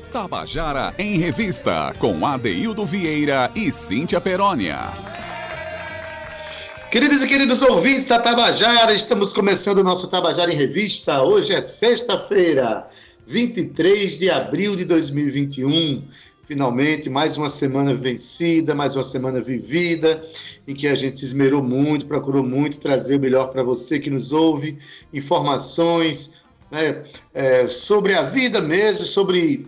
Tabajara em Revista, com Adeildo Vieira e Cíntia Perónia. Queridos e queridos ouvintes da Tabajara, estamos começando o nosso Tabajara em Revista. Hoje é sexta-feira, 23 de abril de 2021. Finalmente, mais uma semana vencida, mais uma semana vivida, em que a gente se esmerou muito, procurou muito trazer o melhor para você que nos ouve, informações né, é, sobre a vida mesmo, sobre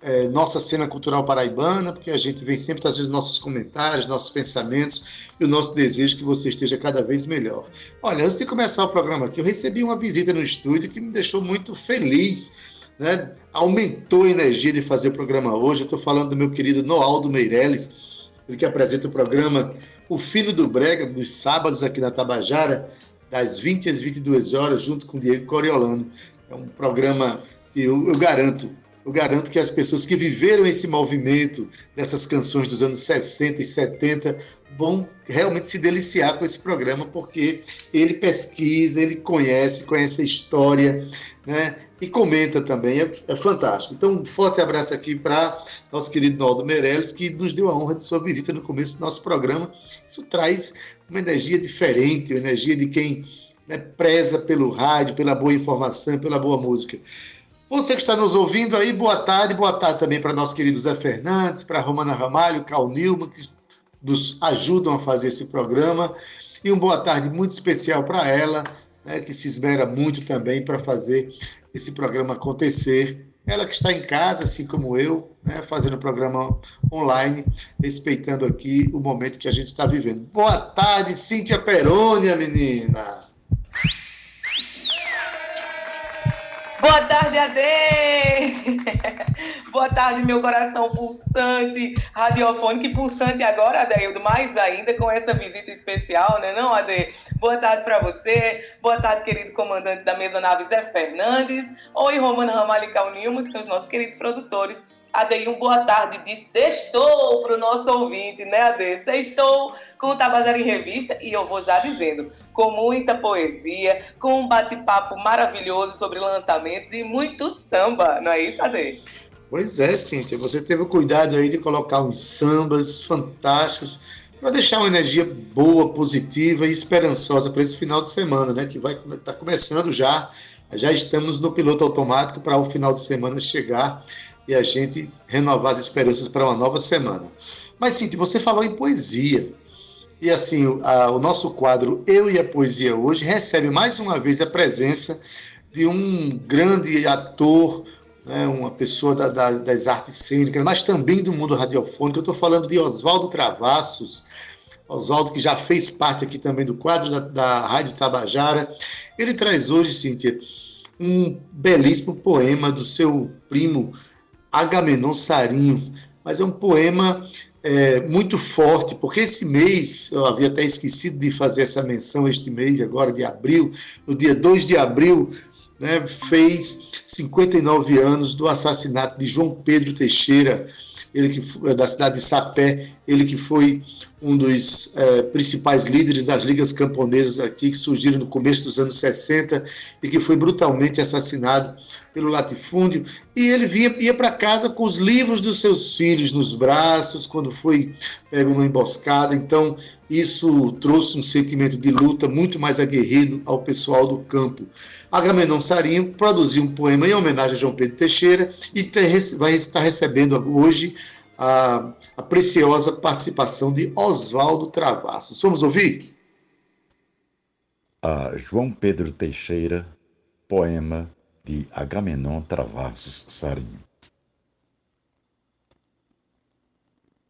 é, nossa cena cultural paraibana, porque a gente vem sempre trazendo nossos comentários, nossos pensamentos e o nosso desejo que você esteja cada vez melhor. Olha, antes de começar o programa aqui, eu recebi uma visita no estúdio que me deixou muito feliz, né? aumentou a energia de fazer o programa hoje. Eu estou falando do meu querido Noaldo Meirelles, ele que apresenta o programa O Filho do Brega, nos sábados aqui na Tabajara, das 20 às 22 horas, junto com o Diego Coriolano. É um programa que eu, eu garanto eu garanto que as pessoas que viveram esse movimento dessas canções dos anos 60 e 70 vão realmente se deliciar com esse programa, porque ele pesquisa, ele conhece, conhece a história, né? E comenta também, é, é fantástico. Então, um forte abraço aqui para nosso querido Naldo Meirelles, que nos deu a honra de sua visita no começo do nosso programa. Isso traz uma energia diferente, uma energia de quem né, preza pelo rádio, pela boa informação, pela boa música. Você que está nos ouvindo aí, boa tarde. Boa tarde também para nosso querido Zé Fernandes, para Romana Ramalho, Cal Nilma, que nos ajudam a fazer esse programa. E uma boa tarde muito especial para ela, né, que se esmera muito também para fazer esse programa acontecer. Ela que está em casa, assim como eu, né, fazendo o programa online, respeitando aqui o momento que a gente está vivendo. Boa tarde, Cíntia Perônia, menina! Boa tarde, Ade! Boa tarde, meu coração pulsante, radiofônico e pulsante agora, Adeildo, mais ainda com essa visita especial, né não, Ade? Boa tarde para você, boa tarde, querido comandante da mesa nave Zé Fernandes, oi, Romana Ramalical Nilma, que são os nossos queridos produtores Ade, um boa tarde de sextou para o nosso ouvinte, né, Ade? Sextou com o Tabajara em Revista e eu vou já dizendo, com muita poesia, com um bate-papo maravilhoso sobre lançamentos e muito samba, não é isso, Ade? Pois é, Cíntia, você teve o cuidado aí de colocar uns sambas fantásticos para deixar uma energia boa, positiva e esperançosa para esse final de semana, né? Que vai estar tá começando já. Já estamos no piloto automático para o final de semana chegar e a gente renovar as esperanças para uma nova semana. Mas, Cintia, você falou em poesia. E assim, a, o nosso quadro Eu e a Poesia hoje recebe mais uma vez a presença de um grande ator, né, uma pessoa da, da, das artes cênicas, mas também do mundo radiofônico. Eu estou falando de Oswaldo Travassos. Oswaldo, que já fez parte aqui também do quadro da, da Rádio Tabajara. Ele traz hoje, Cíntia, um belíssimo poema do seu primo Agamenon Sarinho, mas é um poema é, muito forte, porque esse mês, eu havia até esquecido de fazer essa menção, este mês, agora de abril, no dia 2 de abril, né, fez 59 anos do assassinato de João Pedro Teixeira, ele que da cidade de Sapé, ele que foi um dos é, principais líderes das ligas camponesas aqui, que surgiram no começo dos anos 60 e que foi brutalmente assassinado pelo latifúndio. E ele via, ia para casa com os livros dos seus filhos nos braços, quando foi pego numa emboscada. Então, isso trouxe um sentimento de luta muito mais aguerrido ao pessoal do campo. Agamenon Sarinho produziu um poema em homenagem a João Pedro Teixeira e vai estar recebendo hoje a, a preciosa participação de Oswaldo Travassos. Vamos ouvir? A João Pedro Teixeira, poema de Agamenon Travassos Sarinho.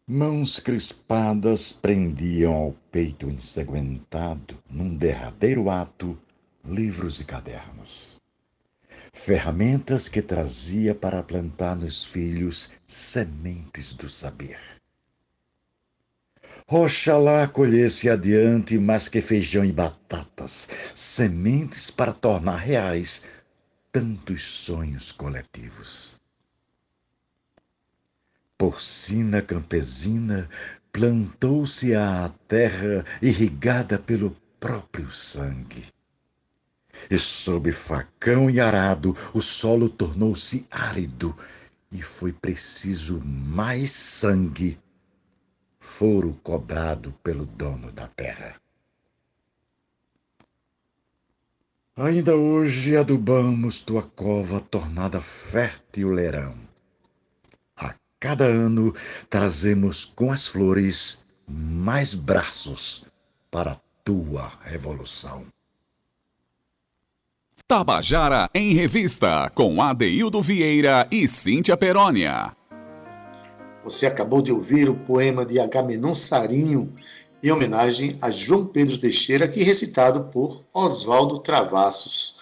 Mãos crispadas prendiam ao peito ensanguentado, num derradeiro ato, livros e cadernos. Ferramentas que trazia para plantar nos filhos sementes do saber. Oxalá colhesse adiante mais que feijão e batatas, sementes para tornar reais tantos sonhos coletivos. Porcina campesina plantou-se à terra irrigada pelo próprio sangue. E sob facão e arado o solo tornou-se árido e foi preciso mais sangue, foro cobrado pelo dono da terra. Ainda hoje adubamos tua cova tornada fértil leirão. A cada ano trazemos com as flores mais braços para a tua revolução. Tabajara em Revista, com Adeildo Vieira e Cíntia Perónia. Você acabou de ouvir o poema de Agamenon Sarinho, em homenagem a João Pedro Teixeira, aqui recitado por Oswaldo Travassos.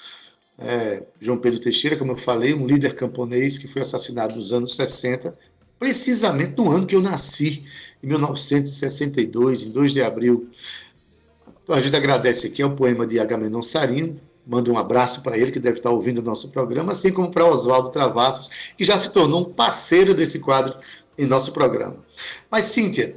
É, João Pedro Teixeira, como eu falei, um líder camponês que foi assassinado nos anos 60, precisamente no ano que eu nasci, em 1962, em 2 de abril. A gente agradece aqui ao poema de Agamenon Sarino, manda um abraço para ele, que deve estar ouvindo o nosso programa, assim como para Oswaldo Travassos, que já se tornou um parceiro desse quadro em nosso programa. Mas, Cíntia,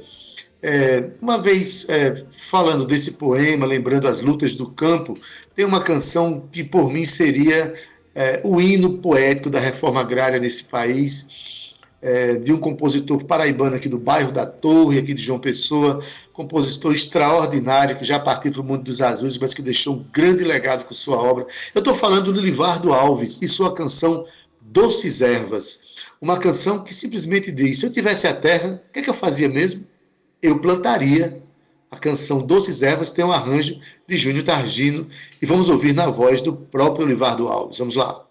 é, uma vez é, falando desse poema, lembrando as lutas do campo, tem uma canção que por mim seria é, o hino poético da reforma agrária nesse país, é, de um compositor paraibano aqui do bairro da Torre, aqui de João Pessoa, compositor extraordinário que já partiu para o mundo dos azuis, mas que deixou um grande legado com sua obra. Eu estou falando do Livardo Alves e sua canção Doces Ervas, uma canção que simplesmente diz: se eu tivesse a terra, o que, é que eu fazia mesmo? Eu plantaria. A canção Doces Ervas tem um arranjo de Júnior Targino e vamos ouvir na voz do próprio Livardo Alves. Vamos lá.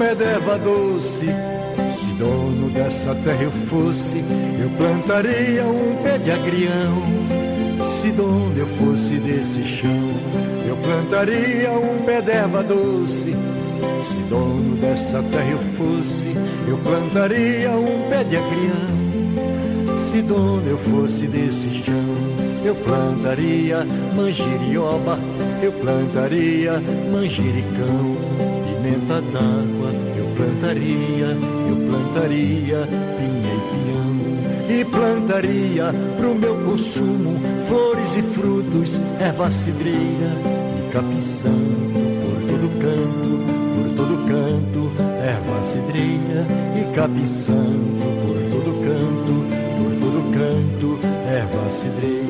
Pé d'erva doce, se dono dessa terra eu fosse, eu plantaria um pé de agrião. Se dono eu fosse desse chão, eu plantaria um pé d'erva doce. Se dono dessa terra eu fosse, eu plantaria um pé de agrião. Se dono eu fosse desse chão, eu plantaria manjerioba, eu plantaria manjericão pimenta d'água plantaria, eu plantaria pinha e pinhão. E plantaria pro meu consumo flores e frutos, erva cidreira e capiçando por todo canto, por todo canto, erva cidreira e capiçando por todo canto, por todo canto, erva cidreira.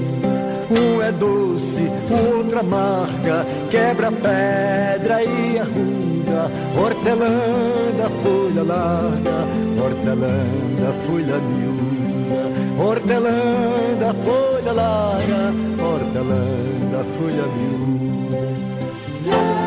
Um é doce, o outro amarga, quebra pedra e arruda hortelã da folha larga, hortelã da folha miúda, hortelã da folha larga, hortelã da folha miúda.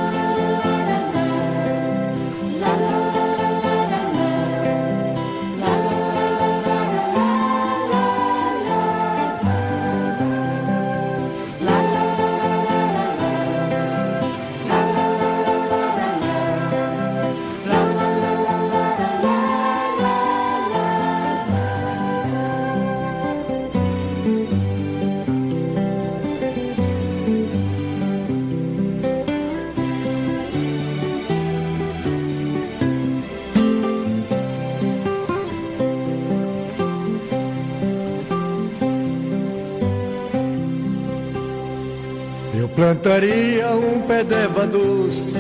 Plantaria um pé d'eva doce,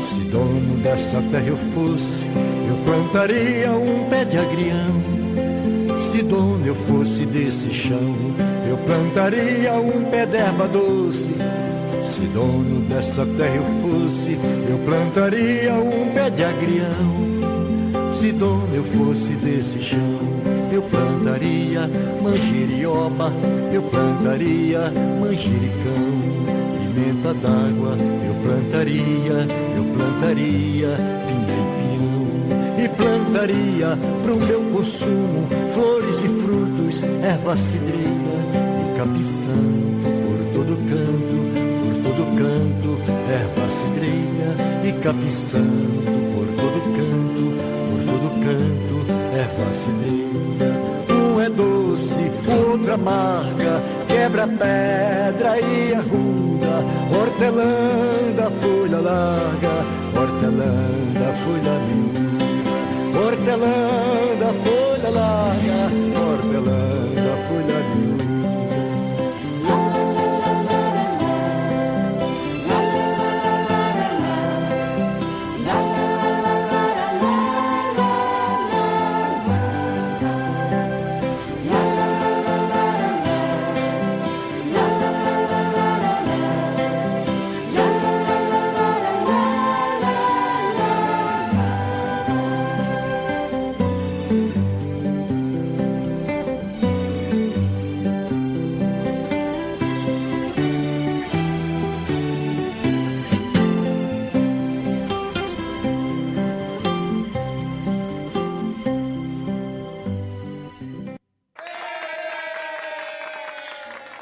se dono dessa terra eu fosse, eu plantaria um pé de agrião. Se dono eu fosse desse chão, eu plantaria um pé d'erva doce. Se dono dessa terra eu fosse, eu plantaria um pé de agrião. Se dono eu fosse desse chão, eu plantaria manjerioba, eu plantaria manjericão pimenta d'água eu plantaria, eu plantaria pinha e plantaria pro meu consumo flores e frutos, erva cidreira e capção por todo canto, por todo canto, erva cidreira e capção por todo canto, por todo canto, erva cidreira. Um é doce, outro amarga, quebra pedra e arruda, hortelã da folha larga, hortelã da folha miúda, hortelã da folha larga, hortelã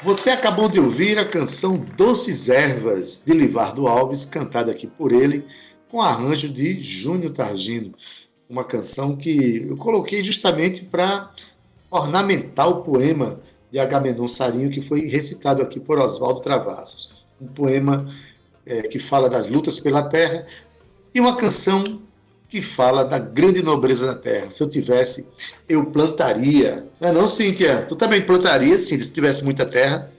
Você acabou de ouvir a canção Doces Ervas, de Livardo Alves, cantada aqui por ele, com arranjo de Júnior Targino. Uma canção que eu coloquei justamente para ornamentar o poema de Agamenon Sarinho, que foi recitado aqui por Oswaldo Travassos. Um poema é, que fala das lutas pela terra e uma canção que fala da grande nobreza da terra. Se eu tivesse, eu plantaria. Não é não, Cíntia? Tu também plantaria, Cíntia, se tivesse muita terra?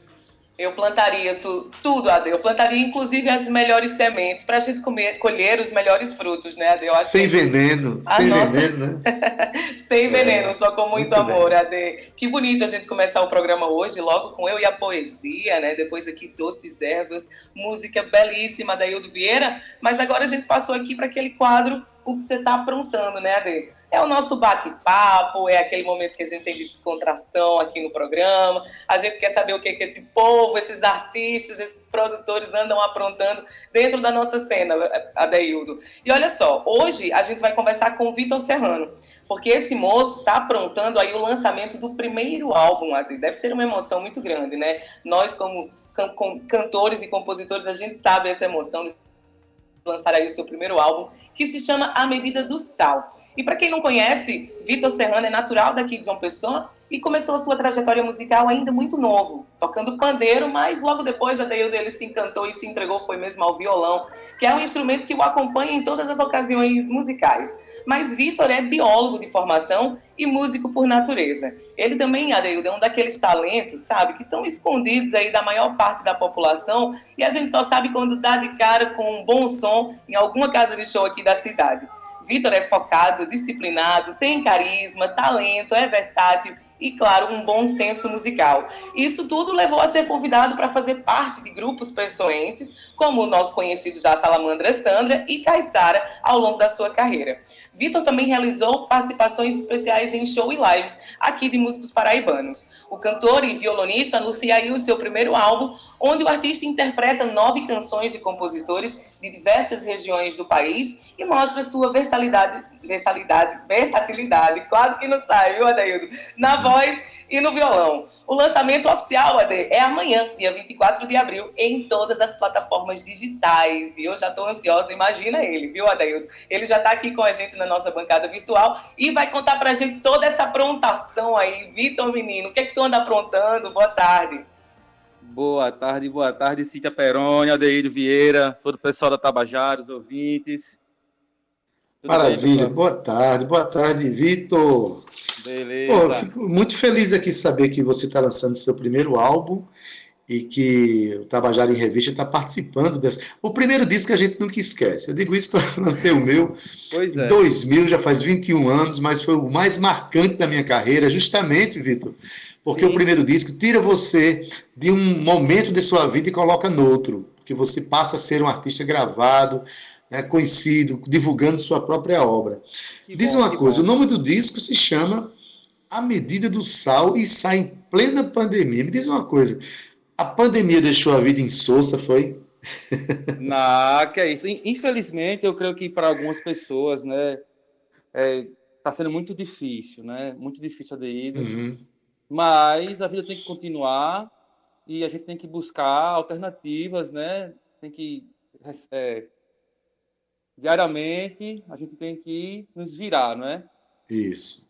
Eu plantaria tu, tudo, Ade. Eu plantaria inclusive as melhores sementes para a gente comer, colher os melhores frutos, né, Ade? sem que... veneno, a sem nossa... veneno, né? sem veneno, é, só com muito, muito amor, bem. Ade. Que bonito a gente começar o programa hoje, logo com eu e a poesia, né? Depois aqui Doces Ervas, música belíssima da Hildo Vieira. Mas agora a gente passou aqui para aquele quadro O que você está aprontando, né, Ade? É o nosso bate-papo, é aquele momento que a gente tem de descontração aqui no programa. A gente quer saber o que, que esse povo, esses artistas, esses produtores andam aprontando dentro da nossa cena, Adeildo. E olha só, hoje a gente vai conversar com o Vitor Serrano, porque esse moço está aprontando aí o lançamento do primeiro álbum, Ade. Deve ser uma emoção muito grande, né? Nós, como cantores e compositores, a gente sabe essa emoção de lançar aí o seu primeiro álbum, que se chama A Medida do Sal. E para quem não conhece, Vitor Serrano é natural daqui de João Pessoa e começou a sua trajetória musical ainda muito novo, tocando pandeiro, mas logo depois a Deildo ele se encantou e se entregou foi mesmo ao violão, que é um instrumento que o acompanha em todas as ocasiões musicais. Mas Vitor é biólogo de formação e músico por natureza. Ele também, Adeildo, é um daqueles talentos, sabe, que estão escondidos aí da maior parte da população e a gente só sabe quando dá de cara com um bom som em alguma casa de show aqui da cidade. Vitor é focado, disciplinado, tem carisma, talento, é versátil e, claro, um bom senso musical. Isso tudo levou a ser convidado para fazer parte de grupos pessoenses, como o nosso conhecido já Salamandra Sandra e Caissara, ao longo da sua carreira. Vitor também realizou participações especiais em show e lives aqui de músicos paraibanos. O cantor e violonista anuncia aí o seu primeiro álbum, onde o artista interpreta nove canções de compositores de diversas regiões do país e mostra sua versatilidade, versatilidade, versatilidade, quase que não sai, viu, Adaildo? Na voz e no violão. O lançamento oficial, Ade, é amanhã, dia 24 de abril, em todas as plataformas digitais. E eu já estou ansiosa, imagina ele, viu, Adaildo? Ele já está aqui com a gente na nossa bancada virtual e vai contar para a gente toda essa aprontação aí. Vitor, menino, o que é que tu anda aprontando? Boa tarde. Boa tarde, boa tarde, Cíntia Peroni, Adeildo Vieira, todo o pessoal da Tabajara, os ouvintes. Tudo Maravilha, bem, boa tarde, boa tarde, Vitor. Beleza. Pô, fico muito feliz aqui de saber que você está lançando seu primeiro álbum e que o Tabajara em Revista está participando desse. O primeiro disco a gente nunca esquece. Eu digo isso para lancei o meu pois é. em 2000, já faz 21 anos, mas foi o mais marcante da minha carreira, justamente, Vitor, porque Sim. o primeiro disco tira você de um momento de sua vida e coloca no outro, que você passa a ser um artista gravado, né, conhecido, divulgando sua própria obra. Que Diz bom, uma coisa, bom. o nome do disco se chama A Medida do Sal e sai em plena pandemia. Me diz uma coisa, a pandemia deixou a vida insossa, foi? Não, que é isso. Infelizmente, eu creio que para algumas pessoas, né, está é, sendo muito difícil, né? Muito difícil a DI. Uhum. Mas a vida tem que continuar e a gente tem que buscar alternativas, né? Tem que é, diariamente a gente tem que nos virar, não é? Isso.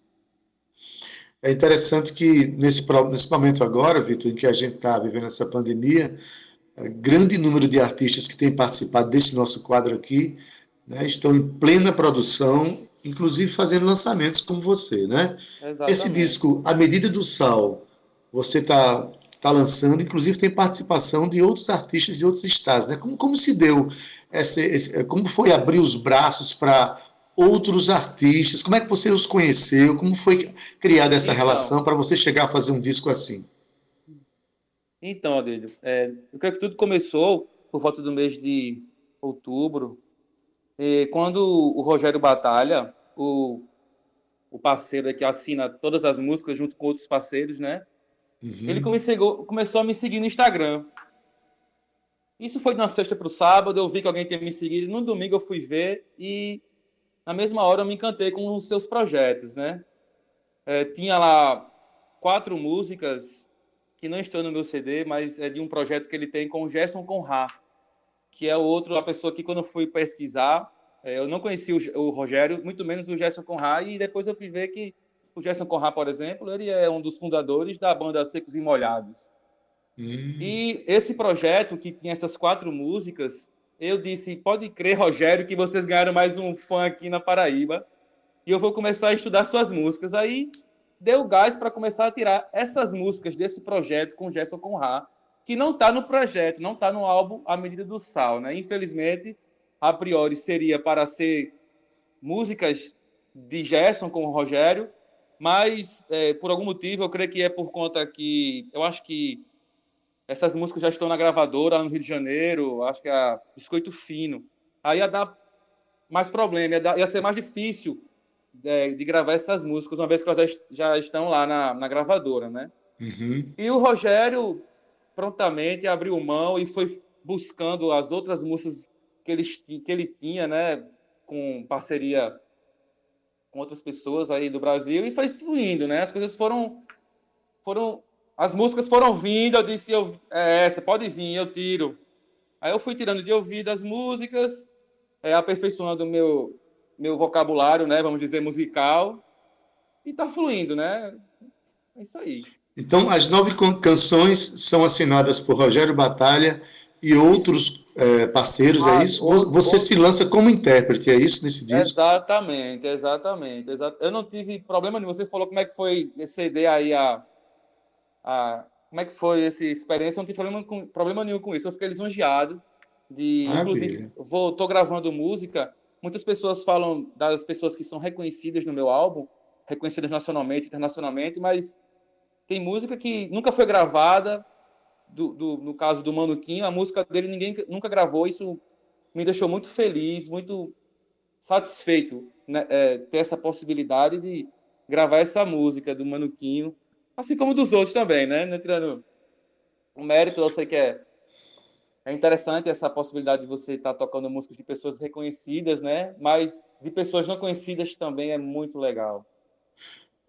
É interessante que nesse, nesse momento agora, Vitor, em que a gente está vivendo essa pandemia, é, grande número de artistas que têm participado desse nosso quadro aqui né, estão em plena produção, inclusive fazendo lançamentos como você, né? Exatamente. Esse disco, A Medida do Sal, você está tá lançando, inclusive tem participação de outros artistas de outros estados, né? Como, como se deu essa, esse, como foi abrir os braços para outros artistas? Como é que você os conheceu? Como foi criada essa então, relação para você chegar a fazer um disco assim? Então, Adílio, é, eu creio que tudo começou por volta do mês de outubro, quando o Rogério Batalha, o, o parceiro que assina todas as músicas junto com outros parceiros, né? Uhum. Ele começou, começou a me seguir no Instagram. Isso foi uma sexta para o sábado, eu vi que alguém tinha me seguido. No domingo eu fui ver e na mesma hora eu me encantei com os seus projetos, né? É, tinha lá quatro músicas que não estão no meu CD, mas é de um projeto que ele tem com o Gerson Conrad, que é o outro, a pessoa que quando eu fui pesquisar, é, eu não conhecia o, o, Rogério, muito menos o Gerson Conrad, e depois eu fui ver que o Gerson Conrad, por exemplo, ele é um dos fundadores da banda Secos e Molhados. Hum. E esse projeto, que tinha essas quatro músicas, eu disse: pode crer, Rogério, que vocês ganharam mais um fã aqui na Paraíba. E eu vou começar a estudar suas músicas. Aí deu gás para começar a tirar essas músicas desse projeto com Gerson Conrad, que não está no projeto, não está no álbum A Medida do Sal. Né? Infelizmente, a priori seria para ser músicas de Gerson com o Rogério, mas é, por algum motivo, eu creio que é por conta que eu acho que essas músicas já estão na gravadora no Rio de Janeiro, acho que é a Biscoito Fino. Aí ia dar mais problema, ia, dar, ia ser mais difícil de, de, gravar essas músicas, uma vez que elas já, estão lá na, na gravadora, né? Uhum. E o Rogério prontamente abriu mão e foi buscando as outras músicas que ele, que ele tinha, né? Com parceria com outras pessoas aí do Brasil e foi fluindo, né? As coisas foram foram as músicas foram vindo, eu disse, eu, é essa, pode vir, eu tiro. Aí eu fui tirando de ouvido as músicas, é, aperfeiçoando meu, meu vocabulário, né, vamos dizer, musical, e tá fluindo, né? É isso aí. Então, as nove canções são assinadas por Rogério Batalha e outros é, parceiros, é ah, é isso? Você se lança como intérprete, é isso nesse disco? Exatamente, exatamente. Eu não tive problema nenhum. Você falou como é que foi esse CD aí, a, a, como é que foi essa experiência? Eu não tive problema, com, problema nenhum com isso. Eu fiquei lisonjeado de, inclusive, vou, tô gravando música. Muitas pessoas falam das pessoas que são reconhecidas no meu álbum, reconhecidas nacionalmente, internacionalmente, mas tem música que nunca foi gravada. Do, do, no caso do Manuquinho, a música dele ninguém nunca gravou. Isso me deixou muito feliz, muito satisfeito né, é, ter essa possibilidade de gravar essa música do Manuquinho Assim como dos outros também, né? Não tirando o mérito, eu sei que é, é interessante essa possibilidade de você estar tá tocando músicas de pessoas reconhecidas, né? Mas de pessoas não conhecidas também é muito legal.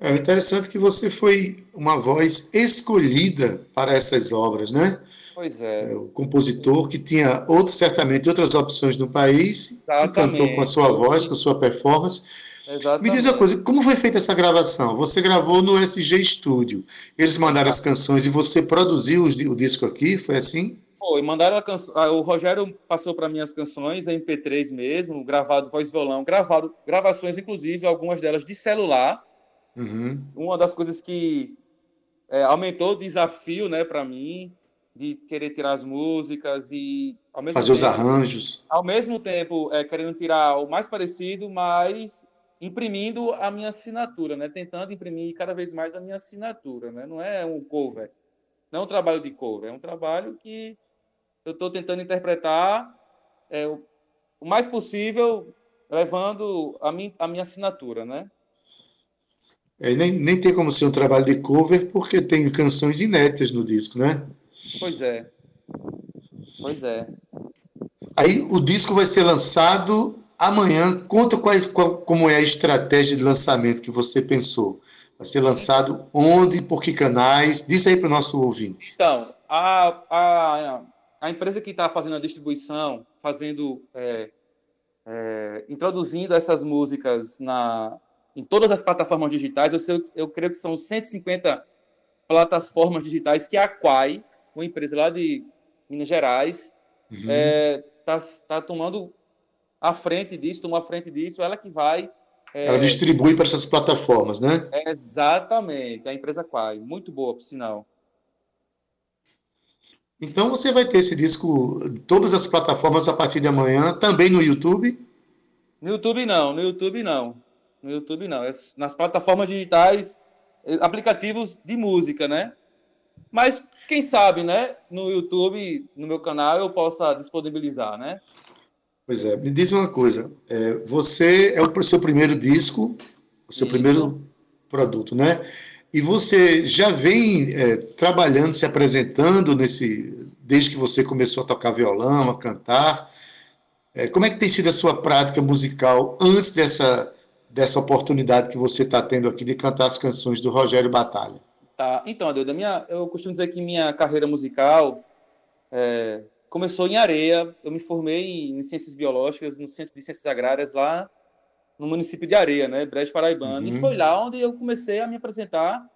É interessante que você foi uma voz escolhida para essas obras, né? Pois é. é o compositor que tinha outro, certamente outras opções no país, Exatamente. que cantou com a sua voz, com a sua performance, Exatamente. Me diz uma coisa, como foi feita essa gravação? Você gravou no SG Studio. Eles mandaram as canções e você produziu o disco aqui, foi assim? Foi, mandaram a canção. O Rogério passou para mim as canções, MP3 mesmo, gravado voz violão, gravado gravações, inclusive, algumas delas de celular. Uhum. Uma das coisas que é, aumentou o desafio né, para mim, de querer tirar as músicas e. Fazer tempo, os arranjos. Ao mesmo tempo, é, querendo tirar o mais parecido, mas imprimindo a minha assinatura, né? Tentando imprimir cada vez mais a minha assinatura, né? Não é um cover, não é um trabalho de cover, é um trabalho que eu estou tentando interpretar é, o, mais possível, levando a, a minha assinatura, né? É, nem, nem tem como ser um trabalho de cover, porque tem canções inéditas no disco, né? Pois é. Pois é. Aí o disco vai ser lançado Amanhã, conta quais, qual, como é a estratégia de lançamento que você pensou. Vai ser lançado onde, por que canais? Diz aí para o nosso ouvinte. Então, a, a, a empresa que está fazendo a distribuição, fazendo, é, é, introduzindo essas músicas na, em todas as plataformas digitais, eu, sei, eu creio que são 150 plataformas digitais que a Quai, uma empresa lá de Minas Gerais, está uhum. é, tá, tá tomando a frente disso, tomou a frente disso, ela que vai. É, ela distribui para essas plataformas, né? exatamente, a empresa Quai, muito boa, por sinal. Então você vai ter esse disco em todas as plataformas a partir de amanhã, também no YouTube? No YouTube não, no YouTube não. No YouTube não. É nas plataformas digitais, eh, aplicativos de música, né? Mas quem sabe, né? No YouTube, no meu canal, eu possa disponibilizar, né? Pois é, me diz uma coisa. É, você é o seu primeiro disco, o seu Isso. primeiro produto, né? E você já vem é, trabalhando, se apresentando nesse, desde que você começou a tocar violão, a cantar. É, como é que tem sido a sua prática musical antes dessa, dessa oportunidade que você está tendo aqui de cantar as canções do Rogério Batalha? Tá, então, Adeuda, minha, eu costumo dizer que minha carreira musical é, começou em Areia. Eu me formei em Ciências Biológicas no Centro de Ciências Agrárias lá no município de Areia, né, Brejo Paraibano. Uhum. E foi lá onde eu comecei a me apresentar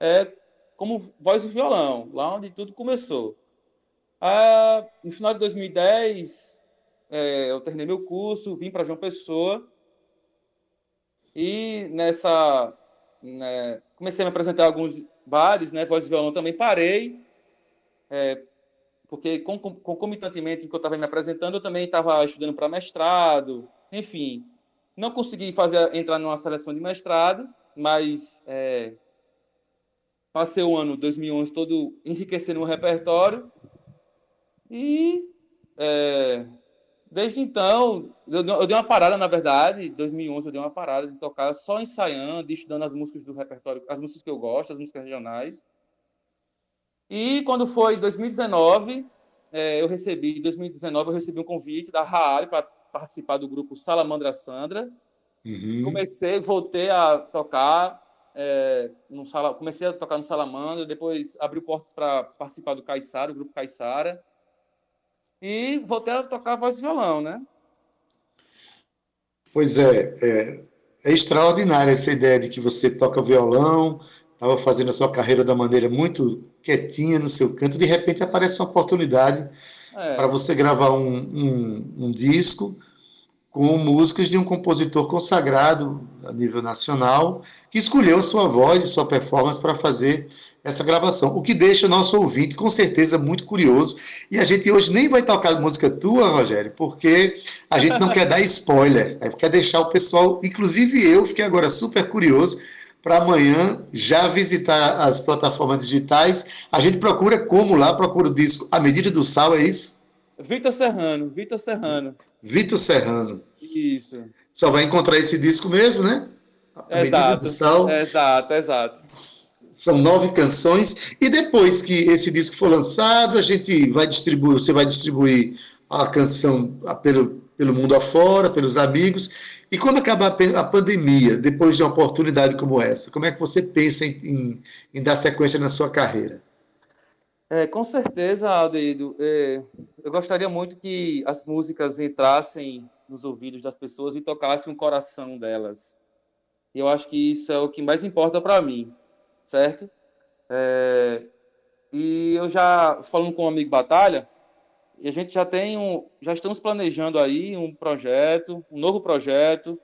é, como voz e violão, lá onde tudo começou. Ah, no final de 2010, é, eu terminei meu curso, vim para João Pessoa e nessa né, comecei a me apresentar em alguns bares, né, voz e violão também parei, é, porque concomitantemente em que eu estava me apresentando, eu também estava estudando para mestrado, enfim, não consegui fazer entrar numa seleção de mestrado, mas é, passei o ano 2011 todo enriquecendo o repertório e é, desde então eu, eu, dei uma parada na verdade, 2011 eu dei uma parada de tocar só ensaiando, estudando as músicas do repertório, as músicas que eu gosto, as músicas regionais. E quando foi 2019, é, eu recebi, em 2019 eu recebi um convite da Raari para participar do grupo Salamandra Sandra. Uhum. Comecei, voltei a tocar, é, no sala, comecei a tocar no Salamandra, depois abri portas para participar do Caissara, o grupo Caissara. E voltei a tocar voz e violão, né? Pois é, é, é extraordinária essa ideia de que você toca violão, estava fazendo a sua carreira da maneira muito quietinha no seu canto, de repente aparece uma oportunidade é. para você gravar um, um, um disco com músicas de um compositor consagrado a nível nacional, que escolheu sua voz e sua performance para fazer essa gravação, o que deixa o nosso ouvinte com certeza muito curioso. E a gente hoje nem vai tocar música tua, Rogério, porque a gente não quer dar spoiler, quer deixar o pessoal, inclusive eu, fiquei agora super curioso para amanhã já visitar as plataformas digitais. A gente procura como lá, procura o disco A Medida do Sal, é isso? Vitor Serrano, Vitor Serrano. Vitor Serrano. Isso. Só vai encontrar esse disco mesmo, né? A exato. Exato, exato. São nove canções. E depois que esse disco for lançado, a gente vai distribuir, você vai distribuir a canção pelo, pelo mundo afora, pelos amigos. E quando acabar a pandemia, depois de uma oportunidade como essa, como é que você pensa em, em, em dar sequência na sua carreira? É, com certeza, Aldeído. É, eu gostaria muito que as músicas entrassem nos ouvidos das pessoas e tocassem o coração delas. Eu acho que isso é o que mais importa para mim, certo? É, e eu já falando com o amigo Batalha, a gente já tem um, já estamos planejando aí um projeto, um novo projeto.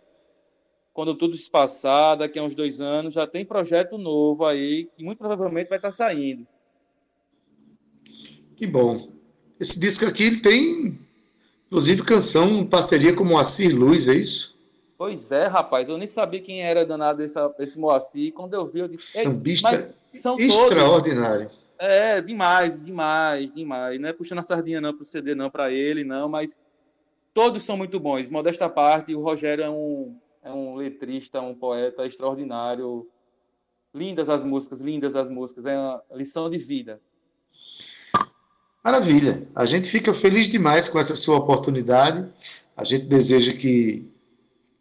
Quando tudo se passar, daqui a uns dois anos, já tem projeto novo aí que muito provavelmente vai estar saindo. Que bom. Esse disco aqui tem, inclusive, canção em parceria com Moacir Luz, é isso? Pois é, rapaz. Eu nem sabia quem era danado esse, esse Moacir. Quando eu vi, eu disse... Sambista são extraordinário. Todos. É, demais, demais, demais. Não é puxando a sardinha não para o CD, não para ele, não, mas todos são muito bons. Modesta parte, o Rogério é um, é um letrista, um poeta extraordinário. Lindas as músicas, lindas as músicas. É uma lição de vida. Maravilha. A gente fica feliz demais com essa sua oportunidade. A gente deseja que,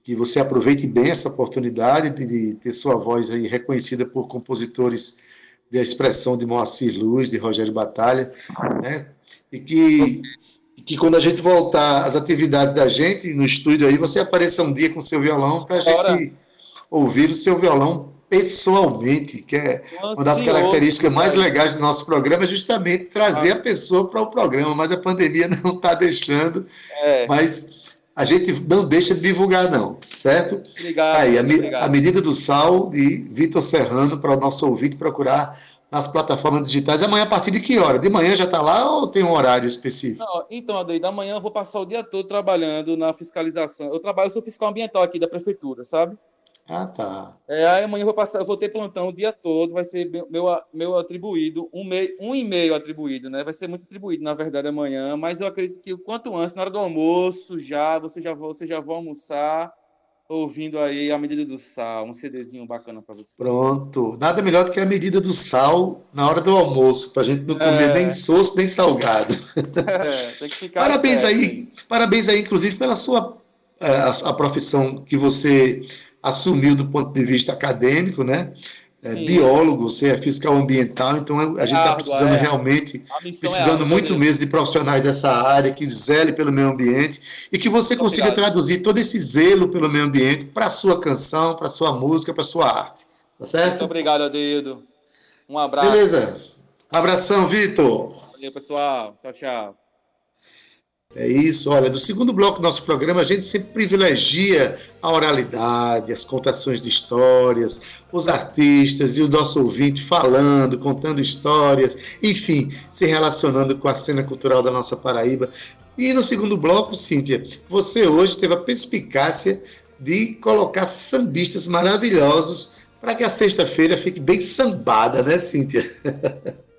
que você aproveite bem essa oportunidade de, de ter sua voz aí reconhecida por compositores da expressão de Moacir Luz, de Rogério Batalha, né? E que, que quando a gente voltar às atividades da gente no estúdio aí, você apareça um dia com seu violão para a gente ouvir o seu violão pessoalmente, que é uma das características mais legais do nosso programa, é justamente trazer Nossa. a pessoa para o programa, mas a pandemia não está deixando. É. Mas a gente não deixa de divulgar, não, certo? Obrigado. Aí, a, obrigado. a medida do sal de Vitor Serrano para o nosso ouvinte procurar nas plataformas digitais. Amanhã, a partir de que hora? De manhã já está lá ou tem um horário específico? Não, então, Adair, da manhã eu vou passar o dia todo trabalhando na fiscalização. Eu trabalho, eu sou fiscal ambiental aqui da prefeitura, sabe? Ah, tá. É, aí amanhã eu vou passar, eu vou ter plantão o dia todo, vai ser meu, meu atribuído, um, mei, um e meio atribuído, né? Vai ser muito atribuído, na verdade, amanhã, mas eu acredito que o quanto antes, na hora do almoço, já, você já, você já vai almoçar ouvindo aí a medida do sal, um CDzinho bacana para você. Pronto. Nada melhor do que a medida do sal na hora do almoço, para a gente não comer é. nem soço nem salgado. É, tem que ficar parabéns aí, parabéns aí, inclusive, pela sua é, a, a profissão que você assumiu do ponto de vista acadêmico, né? É, biólogo, você é fiscal ambiental, então a gente está precisando é. realmente, é precisando é muito mesmo de profissionais dessa área que zele pelo meio ambiente e que você consiga traduzir todo esse zelo pelo meio ambiente para a sua canção, para a sua música, para a sua arte. Tá certo? Muito obrigado, Adeildo. Um abraço. Beleza. Abração, Vitor. Valeu, pessoal. Tchau, tchau. É isso, olha, no segundo bloco do nosso programa a gente sempre privilegia a oralidade, as contações de histórias, os artistas e o nosso ouvinte falando, contando histórias, enfim, se relacionando com a cena cultural da nossa Paraíba. E no segundo bloco, Cíntia, você hoje teve a perspicácia de colocar sambistas maravilhosos para que a sexta-feira fique bem sambada, né, Cíntia?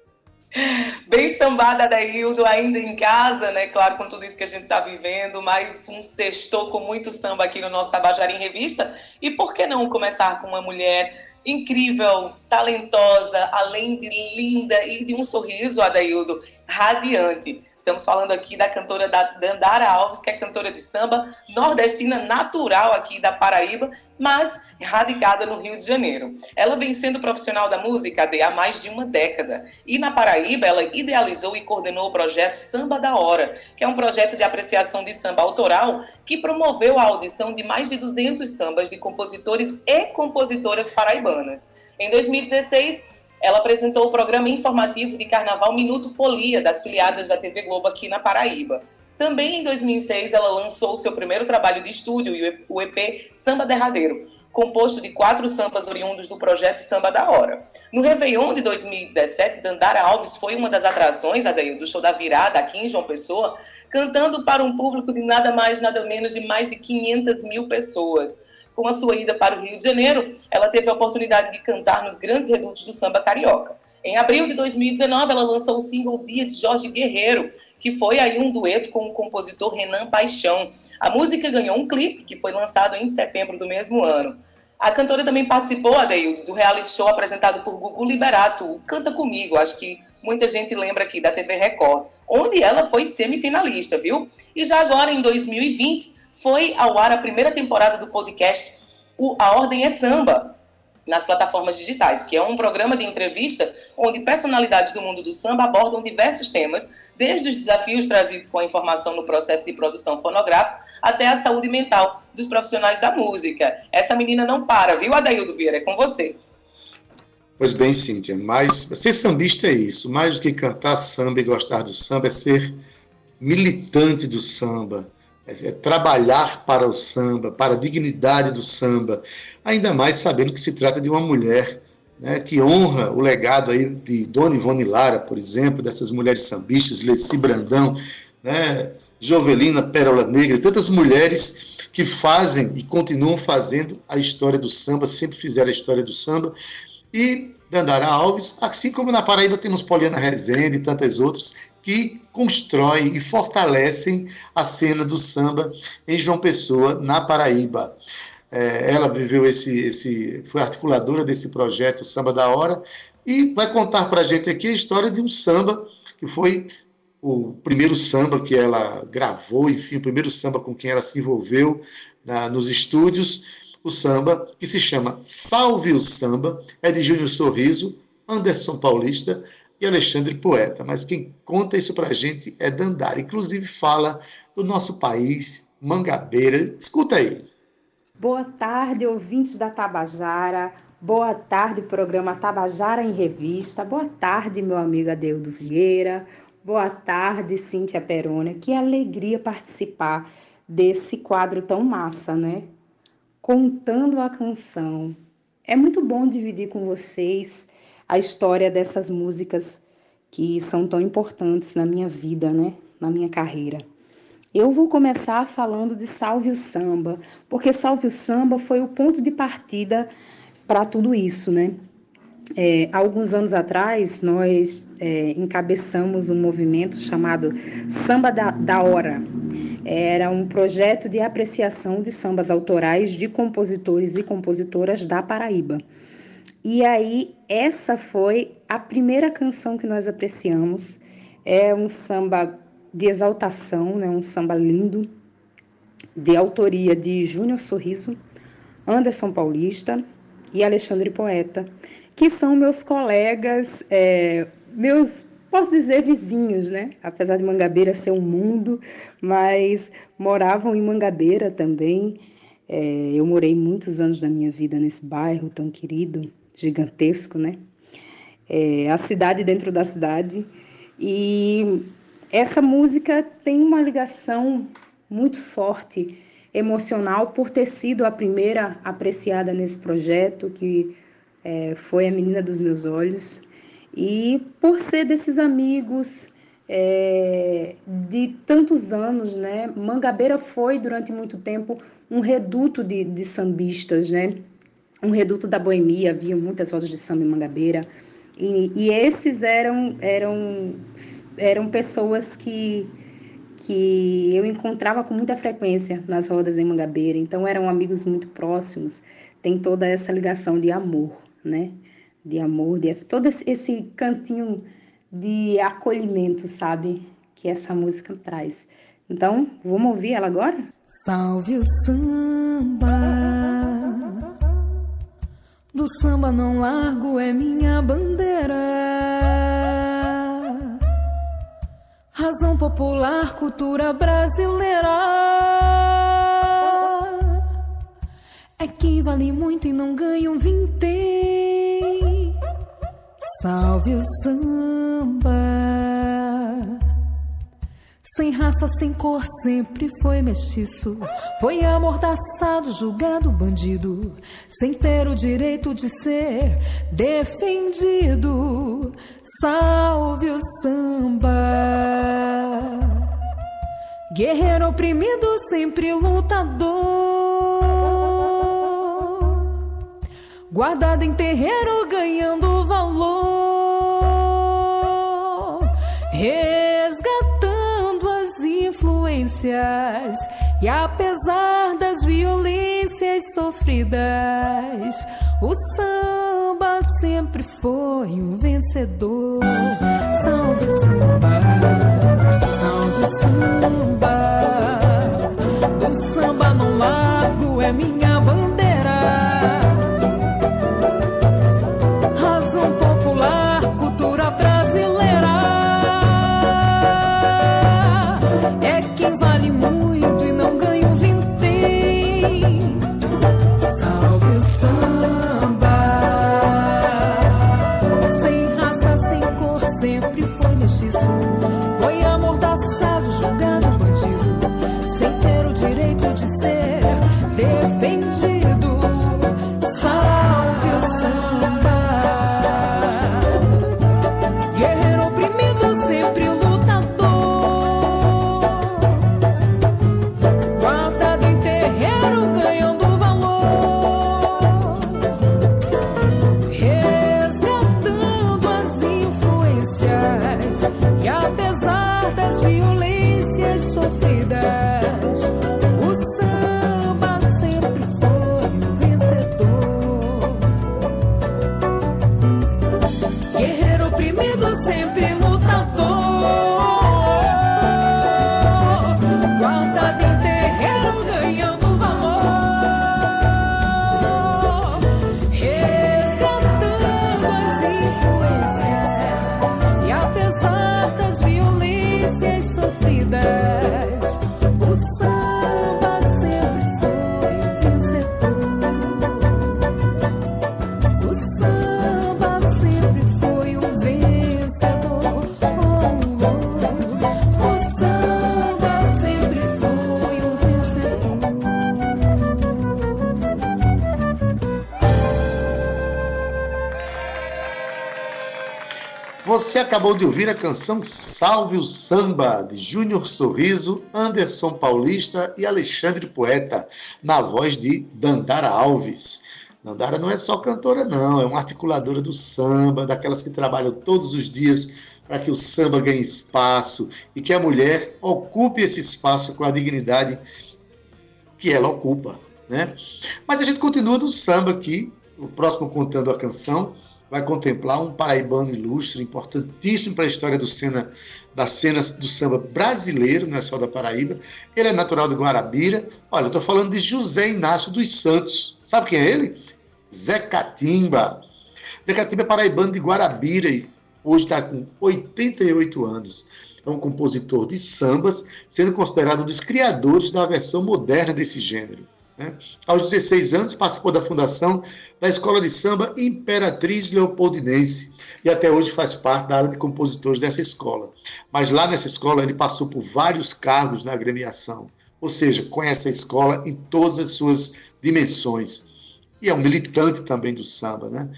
Bem sambada da Hildo, ainda em casa, né? Claro, com tudo isso que a gente está vivendo, mais um sextou com muito samba aqui no nosso Tabajara em Revista. E por que não começar com uma mulher incrível, talentosa, além de linda e de um sorriso, Adaildo, radiante. Estamos falando aqui da cantora da Dandara Alves, que é cantora de samba nordestina natural aqui da Paraíba, mas radicada no Rio de Janeiro. Ela vem sendo profissional da música há mais de uma década. E na Paraíba, ela idealizou e coordenou o projeto Samba da Hora, que é um projeto de apreciação de samba autoral que promoveu a audição de mais de 200 sambas de compositores e compositoras paraibanas. Em 2016, ela apresentou o programa informativo de Carnaval Minuto Folia, das filiadas da TV Globo aqui na Paraíba. Também em 2006, ela lançou seu primeiro trabalho de estúdio, o EP Samba Derradeiro, composto de quatro sambas oriundos do projeto Samba da Hora. No Réveillon de 2017, Dandara Alves foi uma das atrações, Adail, do show da virada aqui em João Pessoa, cantando para um público de nada mais, nada menos de mais de 500 mil pessoas com a sua ida para o Rio de Janeiro, ela teve a oportunidade de cantar nos grandes redutos do samba carioca. Em abril de 2019, ela lançou o single Dia de Jorge Guerreiro, que foi aí um dueto com o compositor Renan Paixão. A música ganhou um clipe, que foi lançado em setembro do mesmo ano. A cantora também participou, Adeildo, do reality show apresentado por Gugu Liberato, o Canta Comigo, acho que muita gente lembra aqui da TV Record, onde ela foi semifinalista, viu? E já agora, em 2020, foi ao ar a primeira temporada do podcast o A Ordem é Samba, nas plataformas digitais, que é um programa de entrevista onde personalidades do mundo do samba abordam diversos temas, desde os desafios trazidos com a informação no processo de produção fonográfica até a saúde mental dos profissionais da música. Essa menina não para, viu, Adaildo Vieira? É com você. Pois bem, Cíntia, mas ser sambista é isso. Mais do que cantar samba e gostar do samba, é ser militante do samba, é, é trabalhar para o samba, para a dignidade do samba, ainda mais sabendo que se trata de uma mulher né, que honra o legado aí de Dona Ivone Lara, por exemplo, dessas mulheres sambistas, Leci Brandão, né, Jovelina Pérola Negra, tantas mulheres que fazem e continuam fazendo a história do samba, sempre fizeram a história do samba, e Dandara Alves, assim como na Paraíba temos Poliana Rezende e tantas outras, que constroem e fortalecem a cena do samba em João Pessoa, na Paraíba. É, ela viveu esse, esse, foi articuladora desse projeto Samba da Hora e vai contar para a gente aqui a história de um samba que foi o primeiro samba que ela gravou, enfim, o primeiro samba com quem ela se envolveu na, nos estúdios. O samba que se chama Salve o Samba, é de Júnior Sorriso, Anderson Paulista e Alexandre Poeta. Mas quem conta isso para a gente é Dandara. Inclusive fala do nosso país, Mangabeira. Escuta aí. Boa tarde, ouvintes da Tabajara. Boa tarde, programa Tabajara em Revista. Boa tarde, meu amigo Adeudo Vieira. Boa tarde, Cíntia Perônia. Que alegria participar desse quadro tão massa, né? Contando a canção. É muito bom dividir com vocês a história dessas músicas que são tão importantes na minha vida, né? Na minha carreira. Eu vou começar falando de Salve o Samba, porque Salve o Samba foi o ponto de partida para tudo isso, né? É, alguns anos atrás, nós é, encabeçamos um movimento chamado Samba da, da Hora. Era um projeto de apreciação de sambas autorais de compositores e compositoras da Paraíba. E aí, essa foi a primeira canção que nós apreciamos. É um samba de exaltação, né? um samba lindo, de autoria de Júnior Sorriso, Anderson Paulista e Alexandre Poeta, que são meus colegas, é, meus, posso dizer, vizinhos, né? Apesar de Mangabeira ser um mundo, mas moravam em Mangabeira também. É, eu morei muitos anos da minha vida nesse bairro tão querido, gigantesco, né? É, a cidade dentro da cidade. E essa música tem uma ligação muito forte emocional por ter sido a primeira apreciada nesse projeto, que é, foi a menina dos meus olhos, e por ser desses amigos é, de tantos anos, né? Mangabeira foi durante muito tempo um reduto de, de sambistas, né? Um reduto da boemia, havia muitas rodas de samba em Mangabeira, e, e esses eram eram eram pessoas que, que eu encontrava com muita frequência nas rodas em Mangabeira, então eram amigos muito próximos. Tem toda essa ligação de amor, né? De amor, de todo esse cantinho de acolhimento, sabe? Que essa música traz. Então, vamos ouvir ela agora? Salve o samba. Do samba não largo é minha bandeira razão popular, cultura brasileira. É que vale muito e não ganha um vintém. Salve o samba. Sem raça, sem cor, sempre foi mestiço. Foi amordaçado, julgado bandido. Sem ter o direito de ser defendido. Salve o samba. Guerreiro oprimido, sempre lutador. Guardado em terreiro, ganhando valor. Resgatando E apesar das violências sofridas, o samba sempre foi um vencedor. Salve samba, Você acabou de ouvir a canção Salve o Samba, de Júnior Sorriso, Anderson Paulista e Alexandre Poeta, na voz de Dandara Alves. Dandara não é só cantora, não, é uma articuladora do samba, daquelas que trabalham todos os dias para que o samba ganhe espaço e que a mulher ocupe esse espaço com a dignidade que ela ocupa. Né? Mas a gente continua no samba aqui, o próximo contando a canção vai contemplar um paraibano ilustre, importantíssimo para a história do cena, das cenas do samba brasileiro, não é só da Paraíba. Ele é natural de Guarabira. Olha, eu estou falando de José Inácio dos Santos. Sabe quem é ele? Zé Catimba. Zé Catimba é paraibano de Guarabira e hoje está com 88 anos. É um compositor de sambas, sendo considerado um dos criadores da versão moderna desse gênero. Né? Aos 16 anos, participou da fundação da Escola de Samba Imperatriz Leopoldinense e até hoje faz parte da área de compositores dessa escola. Mas lá nessa escola ele passou por vários cargos na agremiação, ou seja, conhece a escola em todas as suas dimensões. E é um militante também do samba. Né?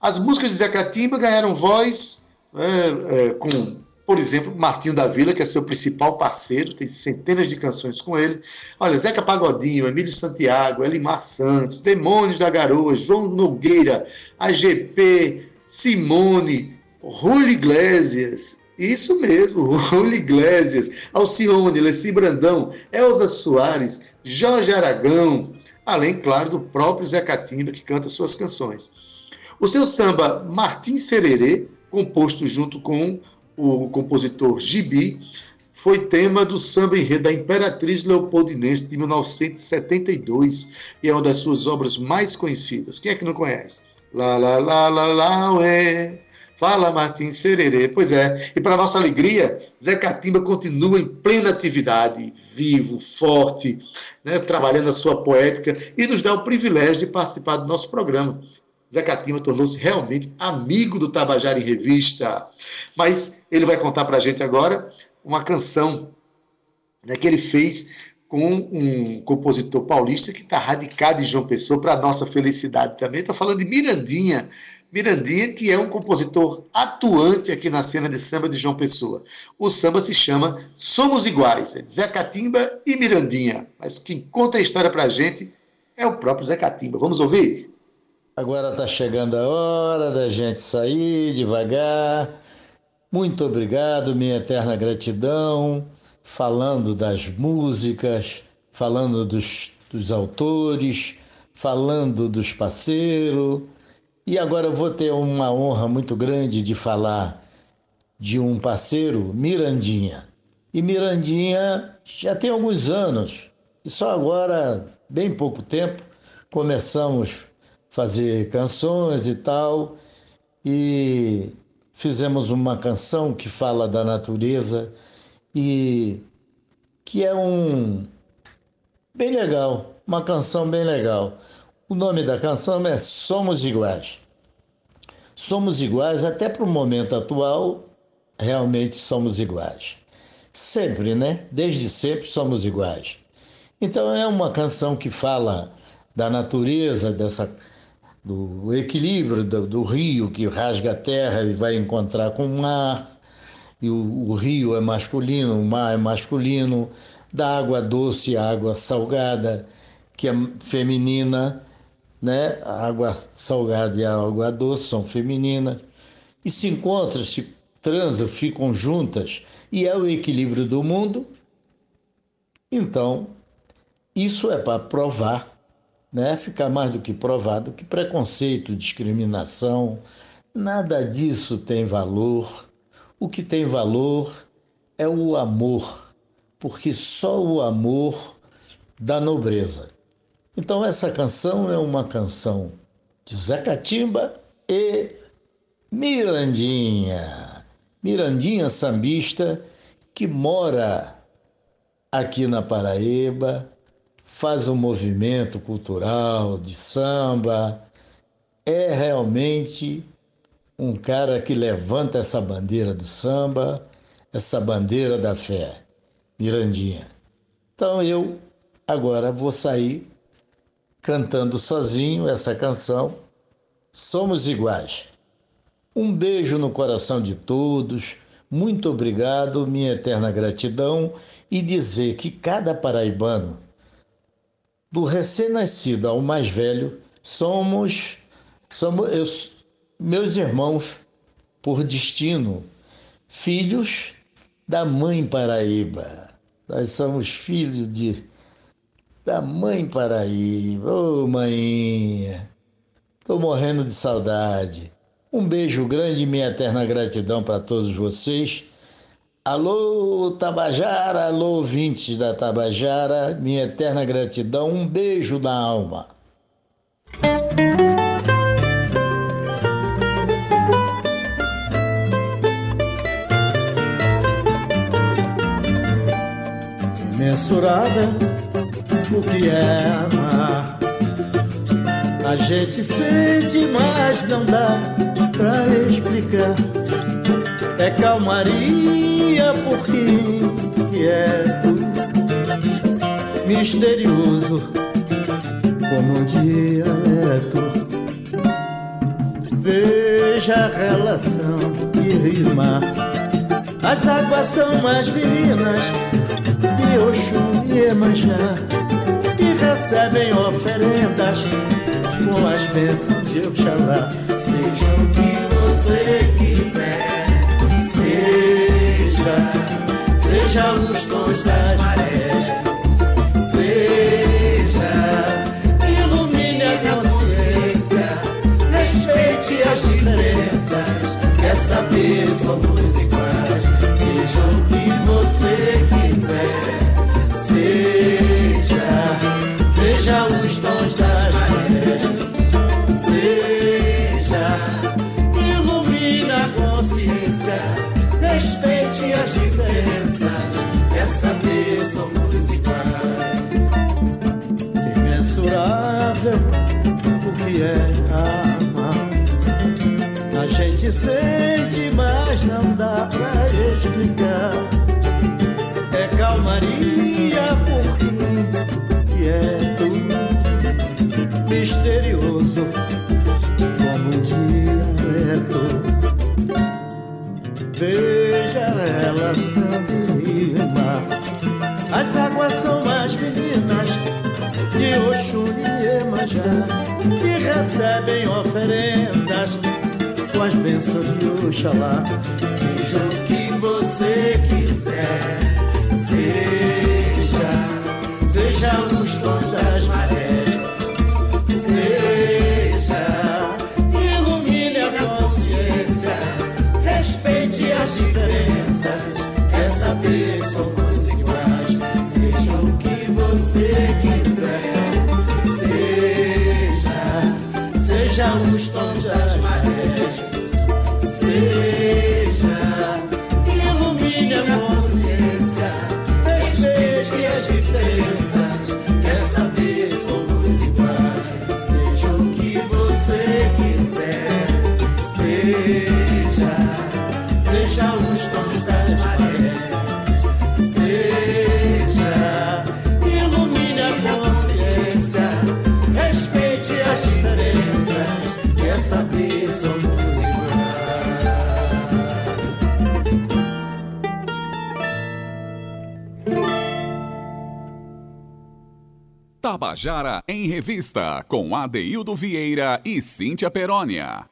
As músicas de Zé Catimba ganharam voz é, é, com por exemplo, Martinho da Vila, que é seu principal parceiro, tem centenas de canções com ele. Olha, Zeca Pagodinho, Emílio Santiago, Elimar Santos, Demônios da Garoa, João Nogueira, AGP, Simone, Rui Iglesias, isso mesmo, Rui Iglesias, Alcione, Leci Brandão, Elza Soares, Jorge Aragão, além, claro, do próprio Zé Catimba, que canta suas canções. O seu samba Martim Sererê, composto junto com o compositor Gibi, foi tema do samba enredo da Imperatriz Leopoldinense de 1972 e é uma das suas obras mais conhecidas. Quem é que não conhece? Lá, lá, lá, lá, lá, ué. Fala Martins Sererê. Pois é, e para nossa alegria, Zé Catimba continua em plena atividade, vivo, forte, né, trabalhando a sua poética e nos dá o privilégio de participar do nosso programa. Zé Catimba tornou-se realmente amigo do Tabajara em Revista. Mas ele vai contar para a gente agora uma canção né, que ele fez com um compositor paulista que está radicado em João Pessoa, para nossa felicidade também. Estou falando de Mirandinha. Mirandinha, que é um compositor atuante aqui na cena de samba de João Pessoa. O samba se chama Somos Iguais, é de Zé Catimba e Mirandinha. Mas quem conta a história para a gente é o próprio Zé Catimba. Vamos ouvir? Agora está chegando a hora da gente sair devagar. Muito obrigado, minha eterna gratidão. Falando das músicas, falando dos, dos autores, falando dos parceiros. E agora vou ter uma honra muito grande de falar de um parceiro, Mirandinha. E Mirandinha já tem alguns anos, e só agora, bem pouco tempo, começamos fazer canções e tal. E fizemos uma canção que fala da natureza e que é um bem legal, uma canção bem legal. O nome da canção é Somos Iguais. Somos iguais até para o momento atual, realmente somos iguais. Sempre, né? Desde sempre somos iguais. Então é uma canção que fala da natureza, dessa do equilíbrio do, do, rio que rasga a terra e vai encontrar com o mar, e o, o rio é masculino, o mar é masculino, da água doce à água salgada, que é feminina, né? A água salgada e a água doce são femininas, e se encontram, se transam, ficam juntas, e é o equilíbrio do mundo. Então, isso é para provar né? ficar mais do que provado que preconceito, discriminação, nada disso tem valor. O que tem valor é o amor, porque só o amor dá nobreza. Então, essa canção é uma canção de Zé Catimba e Mirandinha. Mirandinha sambista que mora aqui na Paraíba, faz um movimento cultural de samba, é realmente um cara que levanta essa bandeira do samba, essa bandeira da fé, Mirandinha. Então eu agora vou sair cantando sozinho essa canção, Somos Iguais. Um beijo no coração de todos. Muito obrigado, minha eterna gratidão e dizer que cada paraibano, do recém-nascido ao mais velho, somos, somos eu, meus irmãos por destino, filhos da mãe Paraíba. Nós somos filhos de da mãe Paraíba. Ô, oh, mãinha, tô morrendo de saudade. Um beijo grande e minha eterna gratidão para todos vocês. Alô, Tabajara, alô, ouvintes da Tabajara, minha eterna gratidão. Um beijo na alma. Imensurável o que é amar. A gente sente, mas não dá pra explicar. É calmaria por quem quieto, misterioso como um dialeto. Veja a relação que rima. As águas são mais meninas de Oxum e Emanjá e recebem oferendas com as bênçãos de Oxalá. Seja o que você quiser, seja, seja os tons das marés, seja, ilumine a consciência, respeite as diferenças, quer saber somos iguais, seja o que você quiser, seja, seja os tons das saber, somos iguais. Imensurável o que é amar. A gente sente, mas não dá pra explicar. É calmaria porque quieto, misterioso como um dialeto. Veja a relação de rima. As águas são as meninas de Oxum e Iemanjá que recebem oferendas com as bênçãos de Oxalá. Seja o que você quiser, seja, seja os tons das marés, você quiser, seja, seja os tons das marés, seja, ilumine a consciência, respeite as diferenças, quer saber, somos iguais, seja o que você quiser, seja, seja os tons das Tabajara em Revista, com Adeildo Vieira e Cíntia Perónia.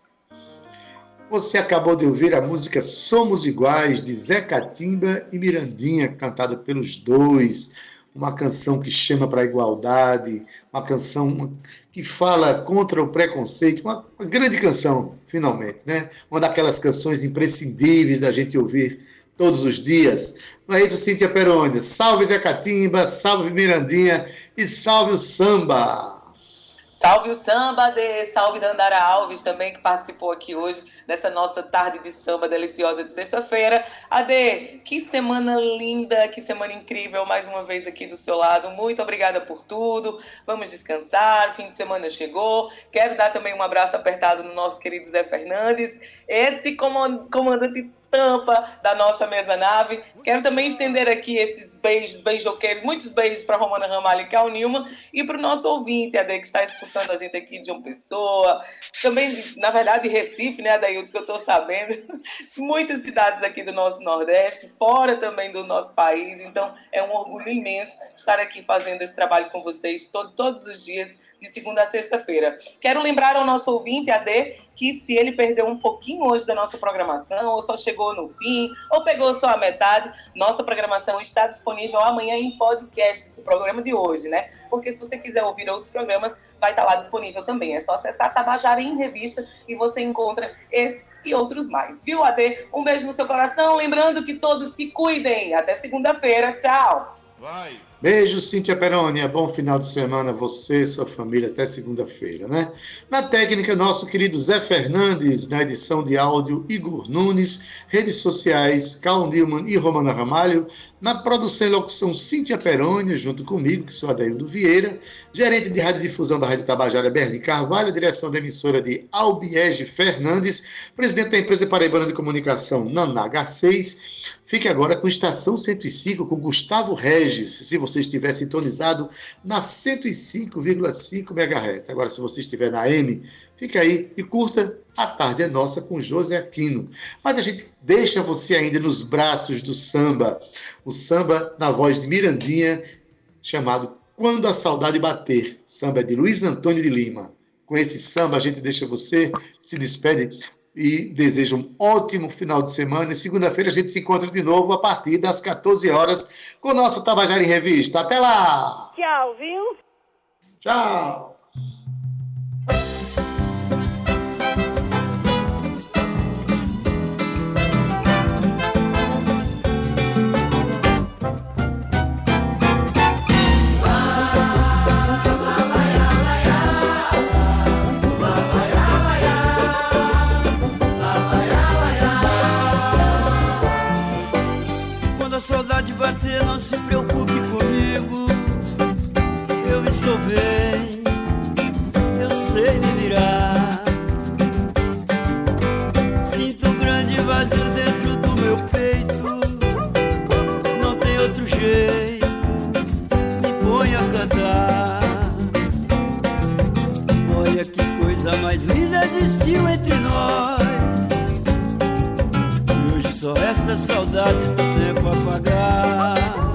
Você acabou de ouvir a música Somos Iguais, de Zé Catimba e Mirandinha, cantada pelos dois. Uma canção que chama para a igualdade, uma canção que fala contra o preconceito, uma, uma grande canção, finalmente, né? Uma daquelas canções imprescindíveis da gente ouvir todos os dias. Não é isso, Cíntia Peroni? Salve Zé Catimba, salve Mirandinha e salve o samba! Salve o samba, de salve Dandara Alves também, que participou aqui hoje dessa nossa tarde de samba deliciosa de sexta-feira. Ade, que semana linda, que semana incrível, mais uma vez aqui do seu lado. Muito obrigada por tudo. Vamos descansar, fim de semana chegou. Quero dar também um abraço apertado no nosso querido Zé Fernandes, esse comandante tampa da nossa mesa nave. Quero também estender aqui esses beijos, beijoqueiros, muitos beijos para Romana Ramalho e Cal Nilma e para o nosso ouvinte, Ade, que está escutando a gente aqui de uma pessoa. Também, na verdade, Recife, né, Adaildo, que eu estou sabendo. Muitas cidades aqui do nosso Nordeste, fora também do nosso país. Então, é um orgulho imenso estar aqui fazendo esse trabalho com vocês todo, todos os dias de segunda a sexta-feira. Quero lembrar ao nosso ouvinte, AD, que se ele perdeu um pouquinho hoje da nossa programação, ou só chegou no fim, ou pegou só a metade, nossa programação está disponível amanhã em podcast, o programa de hoje, né? Porque se você quiser ouvir outros programas, vai estar lá disponível também. É só acessar Tabajara em Revista e você encontra esse e outros mais. Viu, AD? Um beijo no seu coração. Lembrando que todos se cuidem. Até segunda-feira. Tchau. Vai. Beijo, Cíntia Peroni. Bom final de semana, você sua família, até segunda-feira, né? Na técnica, nosso querido Zé Fernandes, na edição de áudio, Igor Nunes, redes sociais, Carl Newman e Romana Ramalho, na produção e locução, Cíntia Peroni, junto comigo, que sou Adaildo Vieira, gerente de radiodifusão da Rádio Tabajara, Berlim Carvalho, direção da emissora de Albiege Fernandes, presidente da empresa paraibana de comunicação, Nanaga 6, Fique agora com Estação 105 com Gustavo Regis, se você estiver sintonizado na 105,5 MHz. Agora, se você estiver na M, fique aí e curta A Tarde é Nossa com José Aquino. Mas a gente deixa você ainda nos braços do samba. O samba na voz de Mirandinha, chamado Quando a Saudade Bater. Samba é de Luiz Antônio de Lima. Com esse samba, a gente deixa você, se despede e desejo um ótimo final de semana. E segunda-feira a gente se encontra de novo a partir das 14 horas com o nosso Tabajara em Revista. Até lá! Tchau, viu? Tchau! Se preocupe comigo. Eu estou bem, eu sei me virar. Sinto um grande vazio dentro do meu peito. Não tem outro jeito, me põe a cantar. Olha que coisa mais linda existiu entre nós. E hoje só resta saudade do tempo apagar.